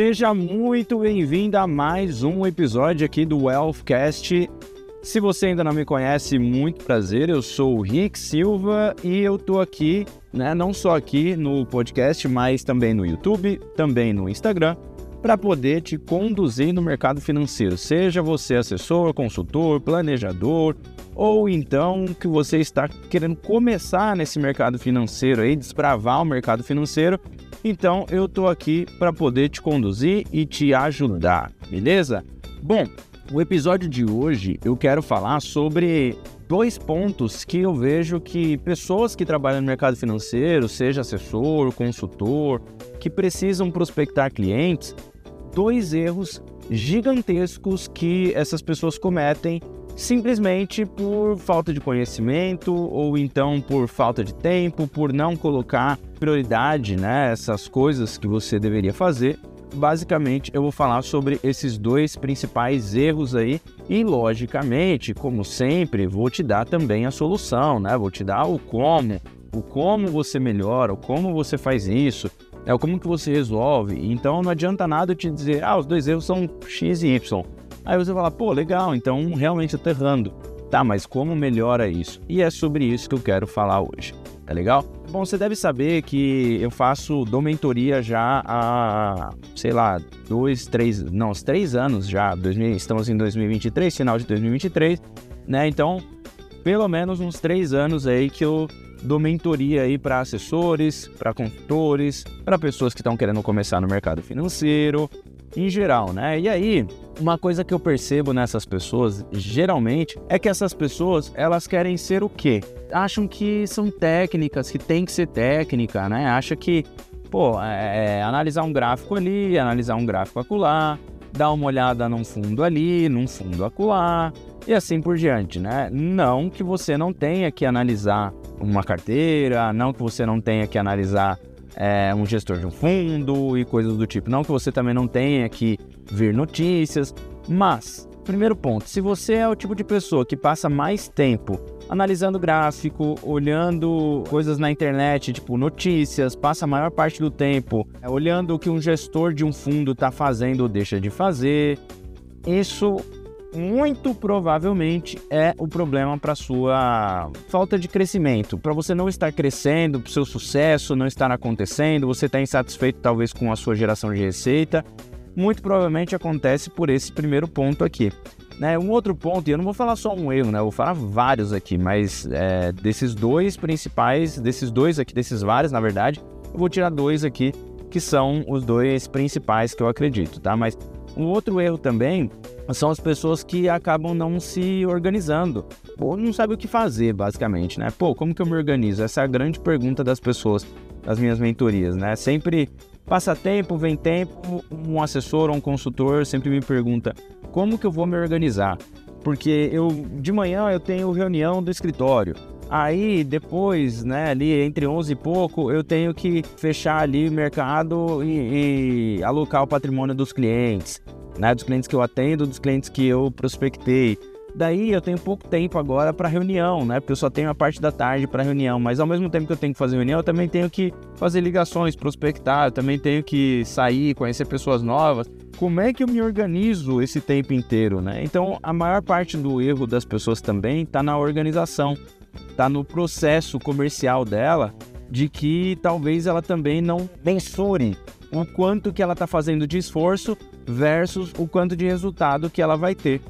Seja muito bem-vindo a mais um episódio aqui do Wealthcast. Se você ainda não me conhece, muito prazer. Eu sou o Rick Silva e eu tô aqui, né, não só aqui no podcast, mas também no YouTube, também no Instagram, para poder te conduzir no mercado financeiro. Seja você assessor, consultor, planejador, ou então que você está querendo começar nesse mercado financeiro aí, desbravar o mercado financeiro então eu tô aqui para poder te conduzir e te ajudar, beleza? Bom, o episódio de hoje eu quero falar sobre dois pontos que eu vejo que pessoas que trabalham no mercado financeiro, seja assessor, consultor, que precisam prospectar clientes, dois erros gigantescos que essas pessoas cometem simplesmente por falta de conhecimento ou então por falta de tempo, por não colocar prioridade, né, essas coisas que você deveria fazer. Basicamente, eu vou falar sobre esses dois principais erros aí e, logicamente, como sempre, vou te dar também a solução, né? Vou te dar o como, o como você melhora, o como você faz isso, é o como que você resolve. Então, não adianta nada eu te dizer, ah, os dois erros são X e Y. Aí você fala, pô, legal, então realmente eu tô errando. Tá, mas como melhora isso? E é sobre isso que eu quero falar hoje, tá legal? Bom, você deve saber que eu faço domentoria já há, sei lá, dois, três, não, uns três anos já. 2000, estamos em 2023, final de 2023, né? Então, pelo menos uns três anos aí que eu dou mentoria aí para assessores, para consultores, para pessoas que estão querendo começar no mercado financeiro, em geral, né? E aí, uma coisa que eu percebo nessas pessoas, geralmente, é que essas pessoas, elas querem ser o quê? Acham que são técnicas, que tem que ser técnica, né? Acha que, pô, é, é analisar um gráfico ali, analisar um gráfico acolá, dar uma olhada num fundo ali, num fundo acolá, e assim por diante, né? Não que você não tenha que analisar uma carteira, não que você não tenha que analisar é, um gestor de um fundo e coisas do tipo. Não que você também não tenha que ver notícias, mas, primeiro ponto, se você é o tipo de pessoa que passa mais tempo analisando gráfico, olhando coisas na internet, tipo notícias, passa a maior parte do tempo é, olhando o que um gestor de um fundo está fazendo ou deixa de fazer, isso muito provavelmente é o problema para sua falta de crescimento, para você não estar crescendo, para o seu sucesso não estar acontecendo, você está insatisfeito talvez com a sua geração de receita, muito provavelmente acontece por esse primeiro ponto aqui. Né, um outro ponto, e eu não vou falar só um erro, né? Eu vou falar vários aqui, mas é, desses dois principais, desses dois aqui, desses vários, na verdade, eu vou tirar dois aqui que são os dois principais que eu acredito, tá? Mas um outro erro também são as pessoas que acabam não se organizando ou não sabem o que fazer, basicamente, né? Pô, como que eu me organizo? Essa é a grande pergunta das pessoas das minhas mentorias, né? Sempre passa tempo, vem tempo, um assessor ou um consultor sempre me pergunta como que eu vou me organizar? Porque eu de manhã eu tenho reunião do escritório. Aí depois, né, ali entre 11 e pouco, eu tenho que fechar ali o mercado e, e alocar o patrimônio dos clientes né? Dos clientes que eu atendo, dos clientes que eu prospectei. Daí eu tenho pouco tempo agora para reunião, né? Porque eu só tenho a parte da tarde para reunião, mas ao mesmo tempo que eu tenho que fazer reunião, eu também tenho que fazer ligações, prospectar, eu também tenho que sair, conhecer pessoas novas. Como é que eu me organizo esse tempo inteiro, né? Então, a maior parte do erro das pessoas também está na organização, está no processo comercial dela, de que talvez ela também não mensure o quanto que ela está fazendo de esforço versus o quanto de resultado que ela vai ter.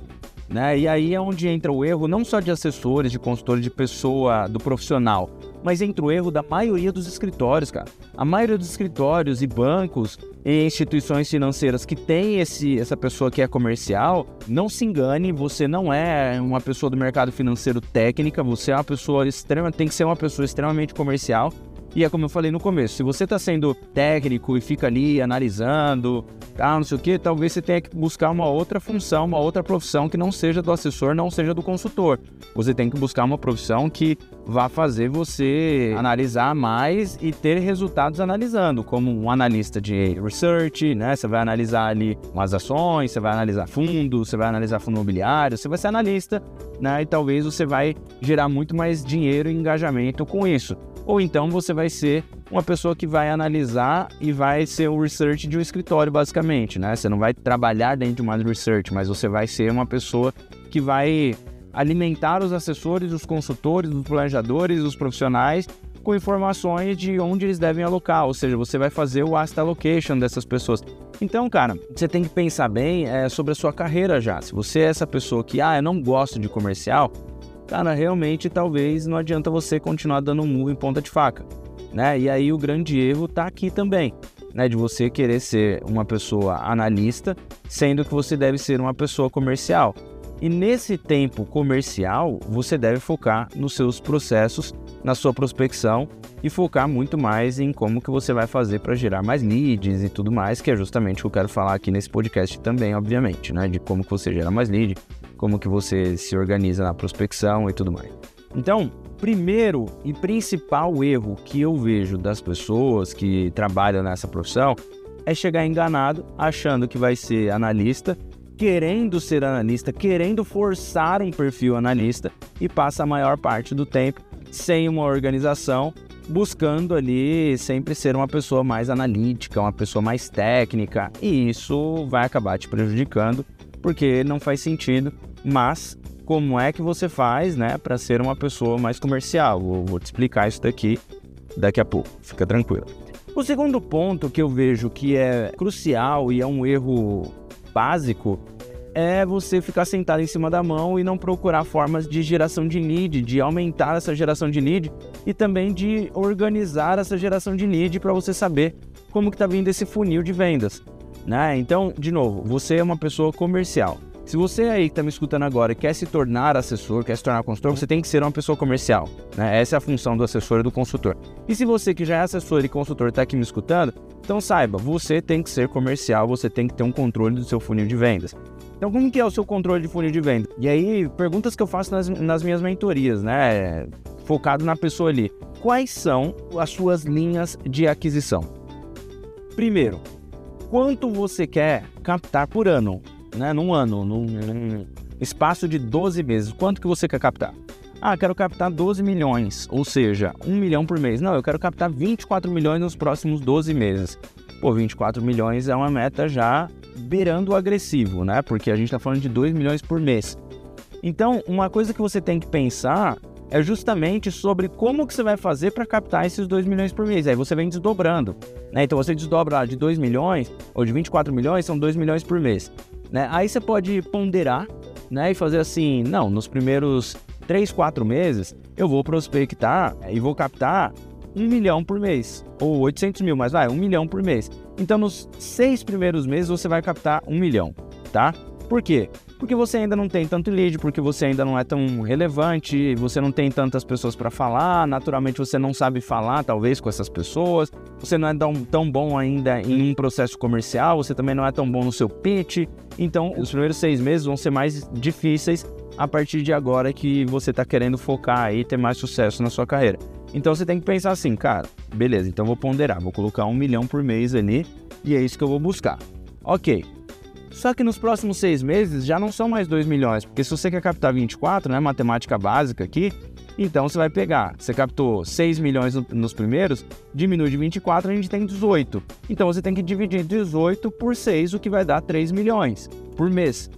Né? E aí é onde entra o erro não só de assessores, de consultores, de pessoa, do profissional, mas entra o erro da maioria dos escritórios, cara. A maioria dos escritórios e bancos e instituições financeiras que tem esse, essa pessoa que é comercial, não se engane, você não é uma pessoa do mercado financeiro técnica, você é uma pessoa extrema, tem que ser uma pessoa extremamente comercial e é como eu falei no começo, se você está sendo técnico e fica ali analisando, tá, não sei o que, talvez você tenha que buscar uma outra função, uma outra profissão que não seja do assessor, não seja do consultor. Você tem que buscar uma profissão que vá fazer você analisar mais e ter resultados analisando, como um analista de research, né? Você vai analisar ali umas ações, você vai analisar fundos, você vai analisar fundo imobiliário, você vai ser analista, né? E talvez você vai gerar muito mais dinheiro e engajamento com isso. Ou então você vai ser uma pessoa que vai analisar e vai ser o research de um escritório, basicamente, né? Você não vai trabalhar dentro de uma research, mas você vai ser uma pessoa que vai alimentar os assessores, os consultores, os planejadores, os profissionais com informações de onde eles devem alocar, ou seja, você vai fazer o asset allocation dessas pessoas. Então, cara, você tem que pensar bem é, sobre a sua carreira já. Se você é essa pessoa que, ah, eu não gosto de comercial, cara, realmente talvez não adianta você continuar dando um murro em ponta de faca, né? E aí o grande erro tá aqui também, né? De você querer ser uma pessoa analista, sendo que você deve ser uma pessoa comercial. E nesse tempo comercial, você deve focar nos seus processos, na sua prospecção e focar muito mais em como que você vai fazer para gerar mais leads e tudo mais, que é justamente o que eu quero falar aqui nesse podcast também, obviamente, né, de como que você gera mais lead, como que você se organiza na prospecção e tudo mais. Então, primeiro e principal erro que eu vejo das pessoas que trabalham nessa profissão é chegar enganado achando que vai ser analista querendo ser analista, querendo forçar um perfil analista e passa a maior parte do tempo sem uma organização, buscando ali sempre ser uma pessoa mais analítica, uma pessoa mais técnica, e isso vai acabar te prejudicando, porque não faz sentido, mas como é que você faz, né, para ser uma pessoa mais comercial? Vou, vou te explicar isso daqui daqui a pouco, fica tranquilo. O segundo ponto que eu vejo que é crucial e é um erro básico é você ficar sentado em cima da mão e não procurar formas de geração de lead, de aumentar essa geração de lead e também de organizar essa geração de lead para você saber como que está vindo esse funil de vendas. Né? Então, de novo, você é uma pessoa comercial. Se você aí que está me escutando agora quer se tornar assessor, quer se tornar consultor, você tem que ser uma pessoa comercial. Né? Essa é a função do assessor e do consultor. E se você que já é assessor e consultor está aqui me escutando, então saiba, você tem que ser comercial, você tem que ter um controle do seu funil de vendas. Então, como que é o seu controle de funil de venda? E aí, perguntas que eu faço nas, nas minhas mentorias, né? Focado na pessoa ali. Quais são as suas linhas de aquisição? Primeiro, quanto você quer captar por ano? Né? Num ano, num, num espaço de 12 meses, quanto que você quer captar? Ah, quero captar 12 milhões, ou seja, 1 milhão por mês. Não, eu quero captar 24 milhões nos próximos 12 meses. Pô, 24 milhões é uma meta já beirando o agressivo, né? Porque a gente está falando de 2 milhões por mês. Então, uma coisa que você tem que pensar é justamente sobre como que você vai fazer para captar esses 2 milhões por mês. Aí você vem desdobrando, né? Então você desdobra de 2 milhões ou de 24 milhões, são 2 milhões por mês, né? Aí você pode ponderar, né, e fazer assim, não, nos primeiros 3, 4 meses eu vou prospectar e vou captar 1 milhão por mês, ou 800 mil, mas vai, 1 milhão por mês. Então, nos seis primeiros meses, você vai captar um milhão, tá? Por quê? Porque você ainda não tem tanto lead, porque você ainda não é tão relevante, você não tem tantas pessoas para falar, naturalmente você não sabe falar, talvez, com essas pessoas, você não é tão, tão bom ainda em um processo comercial, você também não é tão bom no seu pitch. Então, os primeiros seis meses vão ser mais difíceis a partir de agora que você está querendo focar e ter mais sucesso na sua carreira. Então você tem que pensar assim, cara, beleza, então vou ponderar, vou colocar um milhão por mês ali e é isso que eu vou buscar. Ok. Só que nos próximos seis meses já não são mais 2 milhões, porque se você quer captar 24, né, matemática básica aqui, então você vai pegar, você captou 6 milhões nos primeiros, diminui de 24, a gente tem 18. Então você tem que dividir 18 por 6, o que vai dar 3 milhões por mês.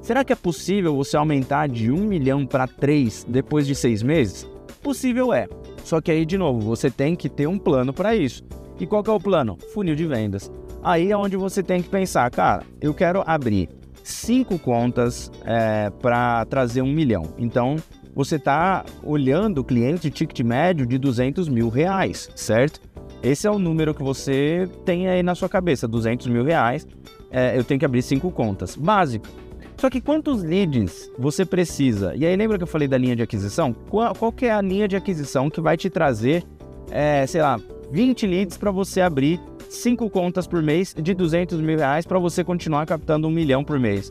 Será que é possível você aumentar de 1 milhão para 3 depois de 6 meses? Possível é. Só que aí, de novo, você tem que ter um plano para isso. E qual é o plano? Funil de vendas. Aí é onde você tem que pensar, cara, eu quero abrir cinco contas é, para trazer um milhão. Então, você está olhando o cliente ticket médio de 200 mil reais, certo? Esse é o número que você tem aí na sua cabeça, 200 mil reais. É, eu tenho que abrir cinco contas. Básico. Só que quantos leads você precisa? E aí lembra que eu falei da linha de aquisição? Qual, qual que é a linha de aquisição que vai te trazer, é, sei lá, 20 leads para você abrir 5 contas por mês de 200 mil reais para você continuar captando um milhão por mês?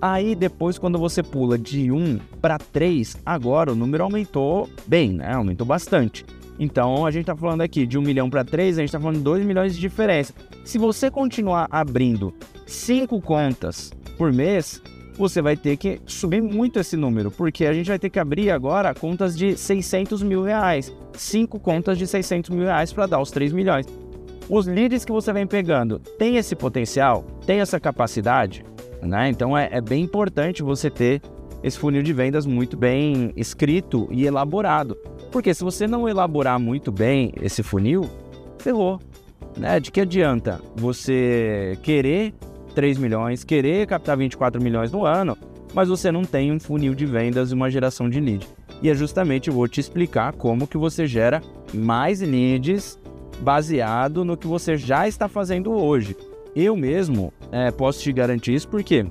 Aí depois, quando você pula de 1 para 3, agora o número aumentou bem, né? Aumentou bastante. Então a gente está falando aqui de 1 milhão para 3, a gente está falando de 2 milhões de diferença. Se você continuar abrindo 5 contas por mês, você vai ter que subir muito esse número, porque a gente vai ter que abrir agora contas de 600 mil reais, cinco contas de 600 mil reais para dar os 3 milhões. Os leads que você vem pegando tem esse potencial, tem essa capacidade, né? Então é, é bem importante você ter esse funil de vendas muito bem escrito e elaborado, porque se você não elaborar muito bem esse funil, ferrou. Né? De que adianta você querer 3 milhões, querer captar 24 milhões no ano, mas você não tem um funil de vendas e uma geração de lead. E é justamente eu vou te explicar como que você gera mais leads baseado no que você já está fazendo hoje. Eu mesmo é, posso te garantir isso porque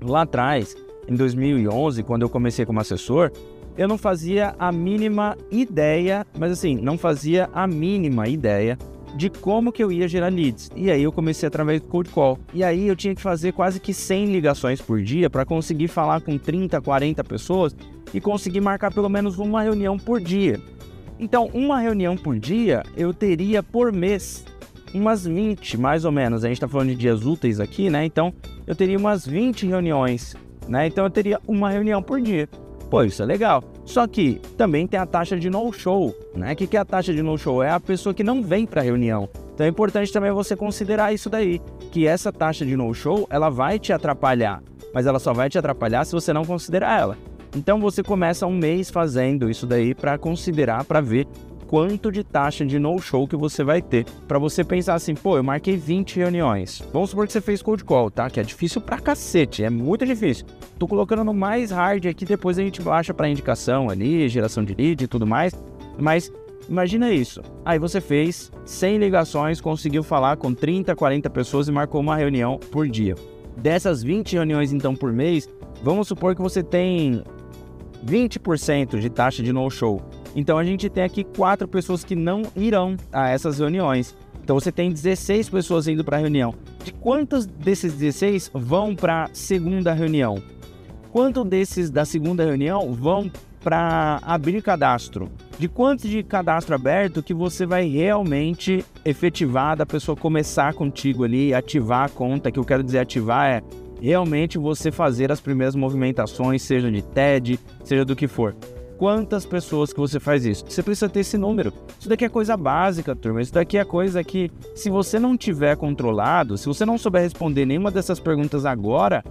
lá atrás, em 2011, quando eu comecei como assessor, eu não fazia a mínima ideia, mas assim, não fazia a mínima ideia de como que eu ia gerar leads. E aí eu comecei através do cold call. E aí eu tinha que fazer quase que 100 ligações por dia para conseguir falar com 30, 40 pessoas e conseguir marcar pelo menos uma reunião por dia. Então, uma reunião por dia eu teria por mês umas 20, mais ou menos. A gente está falando de dias úteis aqui, né? Então, eu teria umas 20 reuniões, né? Então, eu teria uma reunião por dia. Pô, isso é legal. Só que também tem a taxa de no-show, né? O que, que é a taxa de no-show? É a pessoa que não vem para a reunião. Então é importante também você considerar isso daí, que essa taxa de no-show, ela vai te atrapalhar, mas ela só vai te atrapalhar se você não considerar ela. Então você começa um mês fazendo isso daí para considerar, para ver quanto de taxa de no-show que você vai ter. Para você pensar assim, pô, eu marquei 20 reuniões. Vamos supor que você fez cold call, tá? Que é difícil pra cacete, é muito difícil. Tô colocando no mais hard aqui, depois a gente baixa para indicação ali, geração de lead e tudo mais. Mas imagina isso. Aí você fez 100 ligações, conseguiu falar com 30, 40 pessoas e marcou uma reunião por dia. Dessas 20 reuniões então por mês, vamos supor que você tem 20% de taxa de no-show. Então a gente tem aqui quatro pessoas que não irão a essas reuniões. Então você tem 16 pessoas indo para a reunião. De quantos desses 16 vão para a segunda reunião? Quanto desses da segunda reunião vão para abrir cadastro? De quantos de cadastro aberto que você vai realmente efetivar da pessoa começar contigo ali, ativar a conta? Que eu quero dizer ativar é realmente você fazer as primeiras movimentações, seja de TED, seja do que for quantas pessoas que você faz isso. Você precisa ter esse número. Isso daqui é coisa básica, turma. Isso daqui é coisa que, se você não tiver controlado, se você não souber responder nenhuma dessas perguntas agora,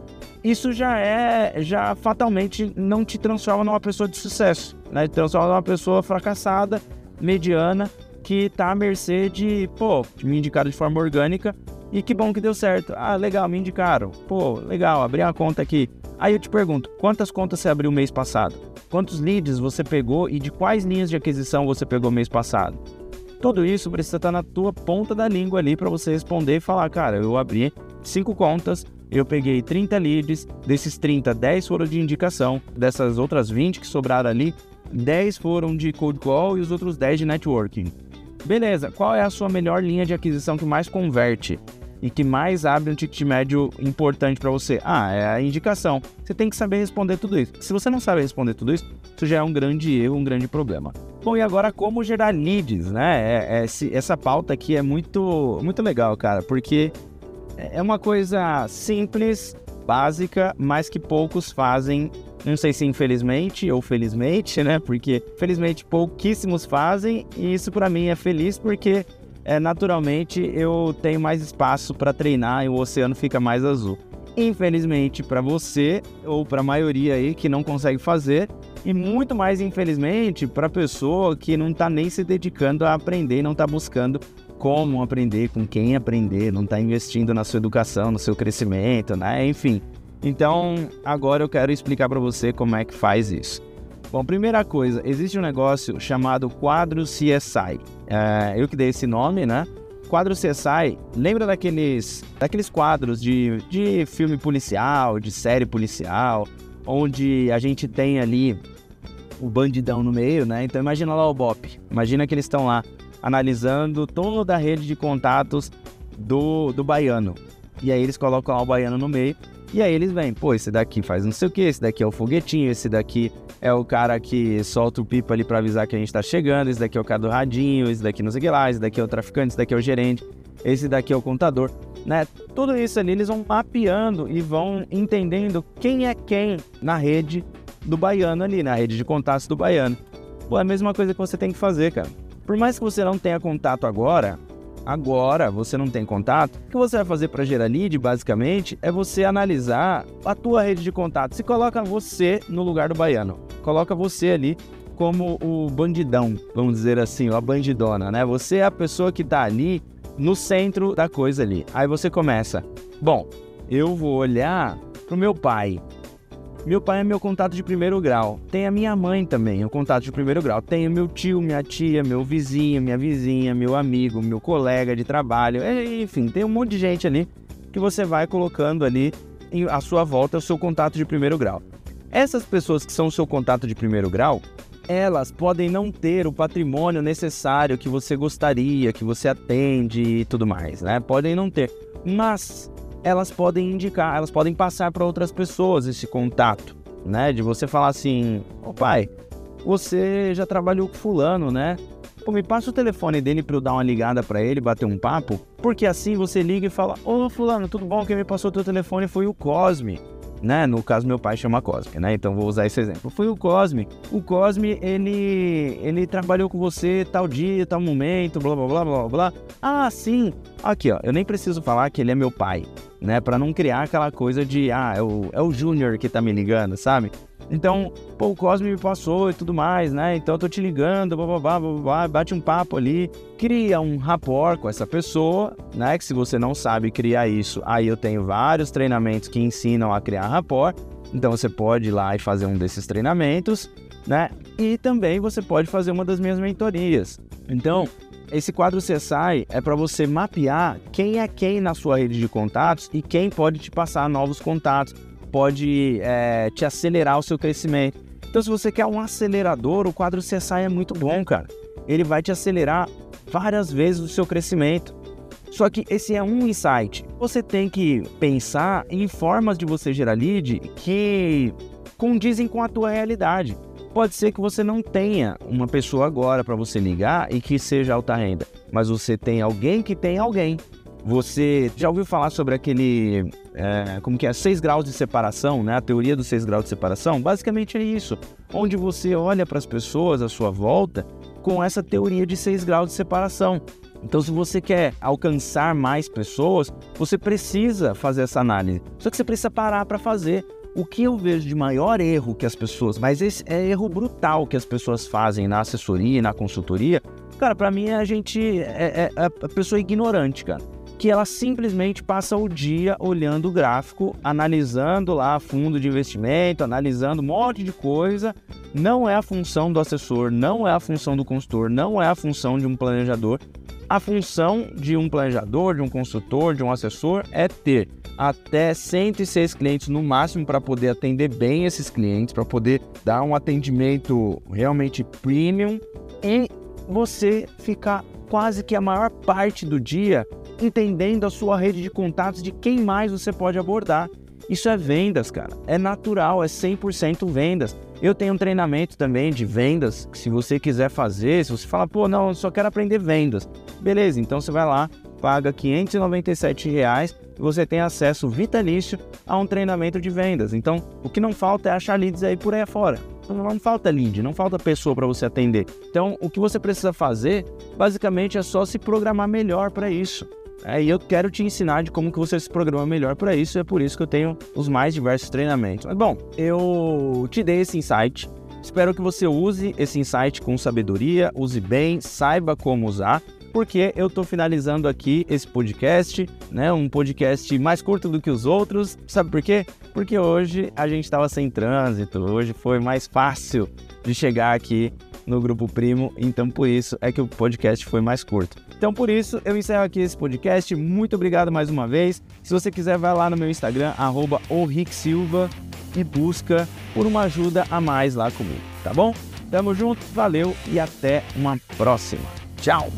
isso já é, já fatalmente não te transforma numa pessoa de sucesso, né? Te transforma numa pessoa fracassada, mediana, que tá à mercê de, pô, me indicaram de forma orgânica e que bom que deu certo. Ah, legal, me indicaram. Pô, legal, abri uma conta aqui. Aí eu te pergunto, quantas contas você abriu mês passado? Quantos leads você pegou e de quais linhas de aquisição você pegou mês passado? Tudo isso precisa estar na tua ponta da língua ali para você responder e falar, cara, eu abri cinco contas, eu peguei 30 leads, desses 30, 10 foram de indicação, dessas outras 20 que sobraram ali, 10 foram de cold call e os outros 10 de networking. Beleza, qual é a sua melhor linha de aquisição que mais converte? E que mais abre um ticket médio importante para você? Ah, é a indicação. Você tem que saber responder tudo isso. Se você não sabe responder tudo isso, isso já é um grande erro, um grande problema. Bom, e agora como gerar leads, né? É, é, essa pauta aqui é muito, muito legal, cara, porque é uma coisa simples, básica, mas que poucos fazem. Não sei se infelizmente ou felizmente, né? Porque felizmente pouquíssimos fazem, e isso para mim é feliz porque é, naturalmente eu tenho mais espaço para treinar e o oceano fica mais azul. Infelizmente para você ou para a maioria aí que não consegue fazer e muito mais infelizmente para a pessoa que não está nem se dedicando a aprender, não está buscando como aprender, com quem aprender, não está investindo na sua educação, no seu crescimento, né? Enfim. Então agora eu quero explicar para você como é que faz isso. Bom, primeira coisa, existe um negócio chamado quadro CSI. É, eu que dei esse nome, né? Quadro CSI, lembra daqueles, daqueles quadros de, de filme policial, de série policial, onde a gente tem ali o bandidão no meio, né? Então imagina lá o BOP. Imagina que eles estão lá analisando toda a rede de contatos do, do baiano. E aí eles colocam lá o baiano no meio. E aí eles vêm, pô, esse daqui faz não sei o que, esse daqui é o foguetinho, esse daqui é o cara que solta o pipa ali para avisar que a gente tá chegando, esse daqui é o cara do radinho, esse daqui não sei o que lá, esse daqui é o traficante, esse daqui é o gerente. esse daqui é o contador, né? Tudo isso ali eles vão mapeando e vão entendendo quem é quem na rede do baiano ali, na rede de contatos do baiano. Pô, é a mesma coisa que você tem que fazer, cara. Por mais que você não tenha contato agora, agora você não tem contato, o que você vai fazer para gerar lead, basicamente, é você analisar a tua rede de contatos. Se coloca você no lugar do baiano. Coloca você ali como o bandidão, vamos dizer assim, a bandidona, né? Você é a pessoa que tá ali no centro da coisa ali. Aí você começa, bom, eu vou olhar pro meu pai. Meu pai é meu contato de primeiro grau. Tem a minha mãe também, o contato de primeiro grau. Tem o meu tio, minha tia, meu vizinho, minha vizinha, meu amigo, meu colega de trabalho. Enfim, tem um monte de gente ali que você vai colocando ali à sua volta o seu contato de primeiro grau. Essas pessoas que são o seu contato de primeiro grau, elas podem não ter o patrimônio necessário que você gostaria, que você atende e tudo mais, né? Podem não ter. Mas elas podem indicar, elas podem passar para outras pessoas esse contato, né? De você falar assim, ô oh, pai, você já trabalhou com fulano, né? Pô, me passa o telefone dele para eu dar uma ligada para ele, bater um papo, porque assim você liga e fala, ô oh, fulano, tudo bom? Quem me passou o teu telefone foi o Cosme né? No caso, meu pai chama Cosme, né? Então vou usar esse exemplo. Foi o Cosme. O Cosme, ele, ele trabalhou com você tal dia, tal momento, blá blá blá blá blá. Ah, sim. Aqui, ó. Eu nem preciso falar que ele é meu pai, né? Para não criar aquela coisa de, ah, é o, é o Júnior que tá me ligando, sabe? Então, pô, o Cosme me passou e tudo mais, né? Então eu tô te ligando, blá, blá, blá, blá, bate um papo ali, cria um rapport com essa pessoa, né? Que se você não sabe criar isso, aí eu tenho vários treinamentos que ensinam a criar rapport. Então você pode ir lá e fazer um desses treinamentos, né? E também você pode fazer uma das minhas mentorias. Então, esse quadro CSI é para você mapear quem é quem na sua rede de contatos e quem pode te passar novos contatos pode é, te acelerar o seu crescimento. Então, se você quer um acelerador, o quadro CSI é muito bom, cara. Ele vai te acelerar várias vezes o seu crescimento. Só que esse é um insight. Você tem que pensar em formas de você gerar lead que condizem com a tua realidade. Pode ser que você não tenha uma pessoa agora para você ligar e que seja alta renda, mas você tem alguém que tem alguém. Você já ouviu falar sobre aquele, é, como que é, seis graus de separação, né? A teoria dos seis graus de separação? Basicamente é isso, onde você olha para as pessoas à sua volta com essa teoria de seis graus de separação. Então, se você quer alcançar mais pessoas, você precisa fazer essa análise. Só que você precisa parar para fazer. O que eu vejo de maior erro que as pessoas, mas esse é erro brutal que as pessoas fazem na assessoria e na consultoria, cara, para mim a gente é, é, é a pessoa ignorante, cara que ela simplesmente passa o dia olhando o gráfico, analisando lá fundo de investimento, analisando um monte de coisa. Não é a função do assessor, não é a função do consultor, não é a função de um planejador. A função de um planejador, de um consultor, de um assessor é ter até 106 clientes no máximo para poder atender bem esses clientes, para poder dar um atendimento realmente premium e você ficar quase que a maior parte do dia entendendo a sua rede de contatos de quem mais você pode abordar. Isso é vendas, cara. É natural, é 100% vendas. Eu tenho um treinamento também de vendas, que se você quiser fazer, se você fala, pô, não, eu só quero aprender vendas. Beleza, então você vai lá, paga 597 reais e você tem acesso vitalício a um treinamento de vendas. Então, o que não falta é achar leads aí por aí fora. Não falta lead, não falta pessoa para você atender. Então, o que você precisa fazer, basicamente, é só se programar melhor para isso. É, e eu quero te ensinar de como que você se programa melhor para isso, é por isso que eu tenho os mais diversos treinamentos. Mas bom, eu te dei esse insight. Espero que você use esse insight com sabedoria, use bem, saiba como usar, porque eu estou finalizando aqui esse podcast, né? Um podcast mais curto do que os outros. Sabe por quê? Porque hoje a gente estava sem trânsito, hoje foi mais fácil de chegar aqui no Grupo Primo, então por isso é que o podcast foi mais curto. Então por isso eu encerro aqui esse podcast. Muito obrigado mais uma vez. Se você quiser, vai lá no meu Instagram, arroba Silva e busca por uma ajuda a mais lá comigo, tá bom? Tamo junto, valeu e até uma próxima. Tchau!